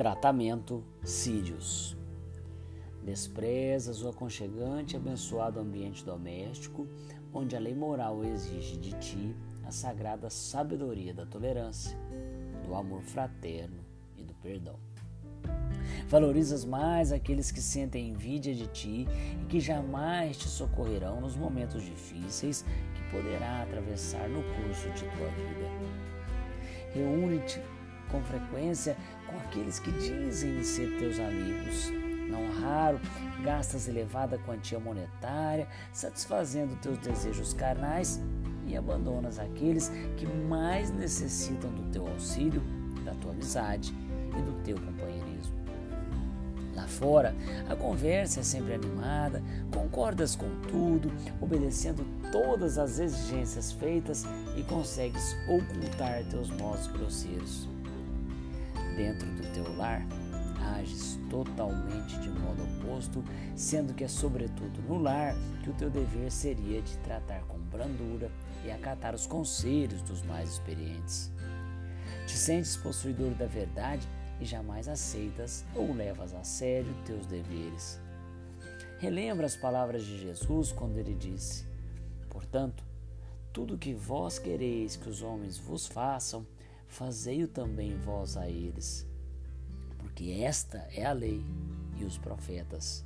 Tratamento Sírios. Desprezas o aconchegante e abençoado ambiente doméstico, onde a lei moral exige de ti a sagrada sabedoria da tolerância, do amor fraterno e do perdão. Valorizas mais aqueles que sentem envidia de ti e que jamais te socorrerão nos momentos difíceis que poderá atravessar no curso de tua vida. Reúne-te com frequência aqueles que dizem ser teus amigos. Não raro, gastas elevada quantia monetária, satisfazendo teus desejos carnais e abandonas aqueles que mais necessitam do teu auxílio, da tua amizade e do teu companheirismo. Lá fora, a conversa é sempre animada, concordas com tudo, obedecendo todas as exigências feitas e consegues ocultar teus modos grosseiros dentro do teu lar, ages totalmente de modo oposto, sendo que é sobretudo no lar que o teu dever seria de tratar com brandura e acatar os conselhos dos mais experientes. Te sentes possuidor da verdade e jamais aceitas ou levas a sério teus deveres. Relembra as palavras de Jesus quando ele disse: Portanto, tudo que vós quereis que os homens vos façam, fazei-o também vós a eles, porque esta é a lei e os profetas.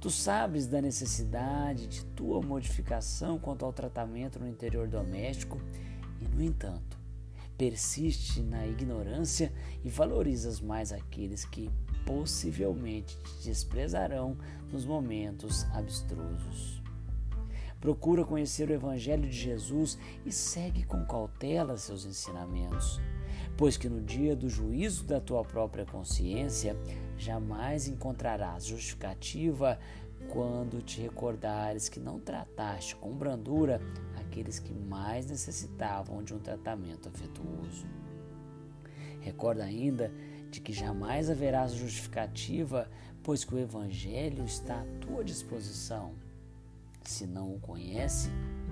Tu sabes da necessidade de tua modificação quanto ao tratamento no interior doméstico e, no entanto, persiste na ignorância e valorizas mais aqueles que possivelmente te desprezarão nos momentos abstrusos. Procura conhecer o Evangelho de Jesus e segue com cautela seus ensinamentos, pois que no dia do juízo da tua própria consciência jamais encontrarás justificativa quando te recordares que não trataste com brandura aqueles que mais necessitavam de um tratamento afetuoso. Recorda ainda de que jamais haverás justificativa, pois que o Evangelho está à tua disposição se não o conhece,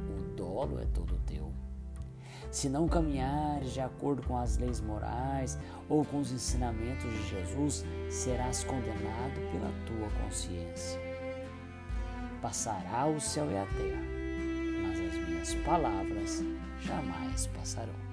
o dolo é todo teu. Se não caminhares de acordo com as leis morais ou com os ensinamentos de Jesus, serás condenado pela tua consciência. Passará o céu e a terra, mas as minhas palavras jamais passarão.